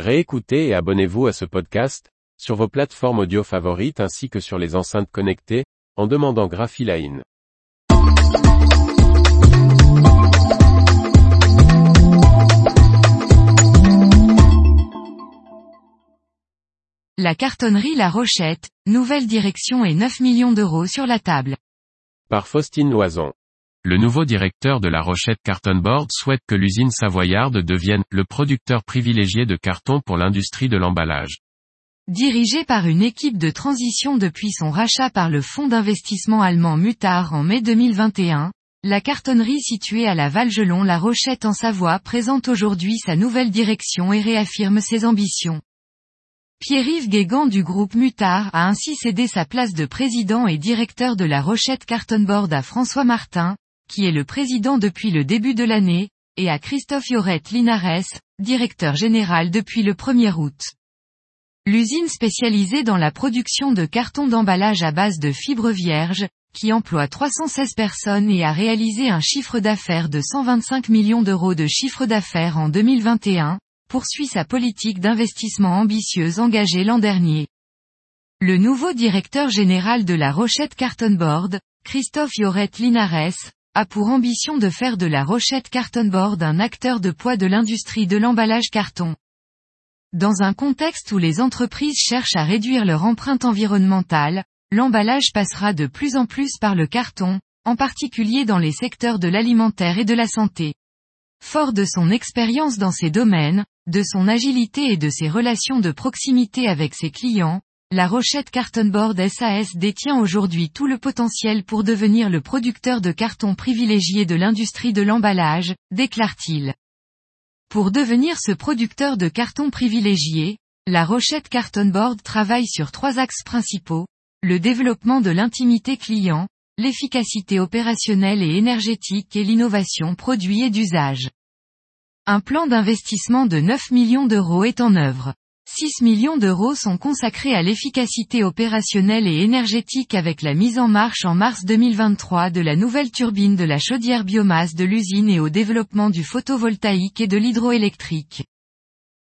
Réécoutez et abonnez-vous à ce podcast, sur vos plateformes audio favorites ainsi que sur les enceintes connectées, en demandant Graphiline. La cartonnerie La Rochette, nouvelle direction et 9 millions d'euros sur la table. Par Faustine Loison. Le nouveau directeur de la Rochette Carton Board souhaite que l'usine savoyarde devienne le producteur privilégié de carton pour l'industrie de l'emballage. Dirigé par une équipe de transition depuis son rachat par le fonds d'investissement allemand Mutar en mai 2021, la cartonnerie située à la Valgelon La Rochette en Savoie présente aujourd'hui sa nouvelle direction et réaffirme ses ambitions. Pierre-Yves Guégan du groupe Mutar a ainsi cédé sa place de président et directeur de la Rochette Carton Board à François Martin, qui est le président depuis le début de l'année, et à Christophe Yorette Linares, directeur général depuis le 1er août. L'usine spécialisée dans la production de cartons d'emballage à base de fibres vierges, qui emploie 316 personnes et a réalisé un chiffre d'affaires de 125 millions d'euros de chiffre d'affaires en 2021, poursuit sa politique d'investissement ambitieuse engagée l'an dernier. Le nouveau directeur général de la Rochette Carton Board, Christophe Yorette Linares, a pour ambition de faire de la Rochette Cartonboard un acteur de poids de l'industrie de l'emballage carton. Dans un contexte où les entreprises cherchent à réduire leur empreinte environnementale, l'emballage passera de plus en plus par le carton, en particulier dans les secteurs de l'alimentaire et de la santé. Fort de son expérience dans ces domaines, de son agilité et de ses relations de proximité avec ses clients, la Rochette Cartonboard SAS détient aujourd'hui tout le potentiel pour devenir le producteur de carton privilégié de l'industrie de l'emballage, déclare-t-il. Pour devenir ce producteur de carton privilégié, la Rochette Cartonboard travaille sur trois axes principaux, le développement de l'intimité client, l'efficacité opérationnelle et énergétique et l'innovation produit et d'usage. Un plan d'investissement de 9 millions d'euros est en œuvre. 6 millions d'euros sont consacrés à l'efficacité opérationnelle et énergétique avec la mise en marche en mars 2023 de la nouvelle turbine de la chaudière biomasse de l'usine et au développement du photovoltaïque et de l'hydroélectrique.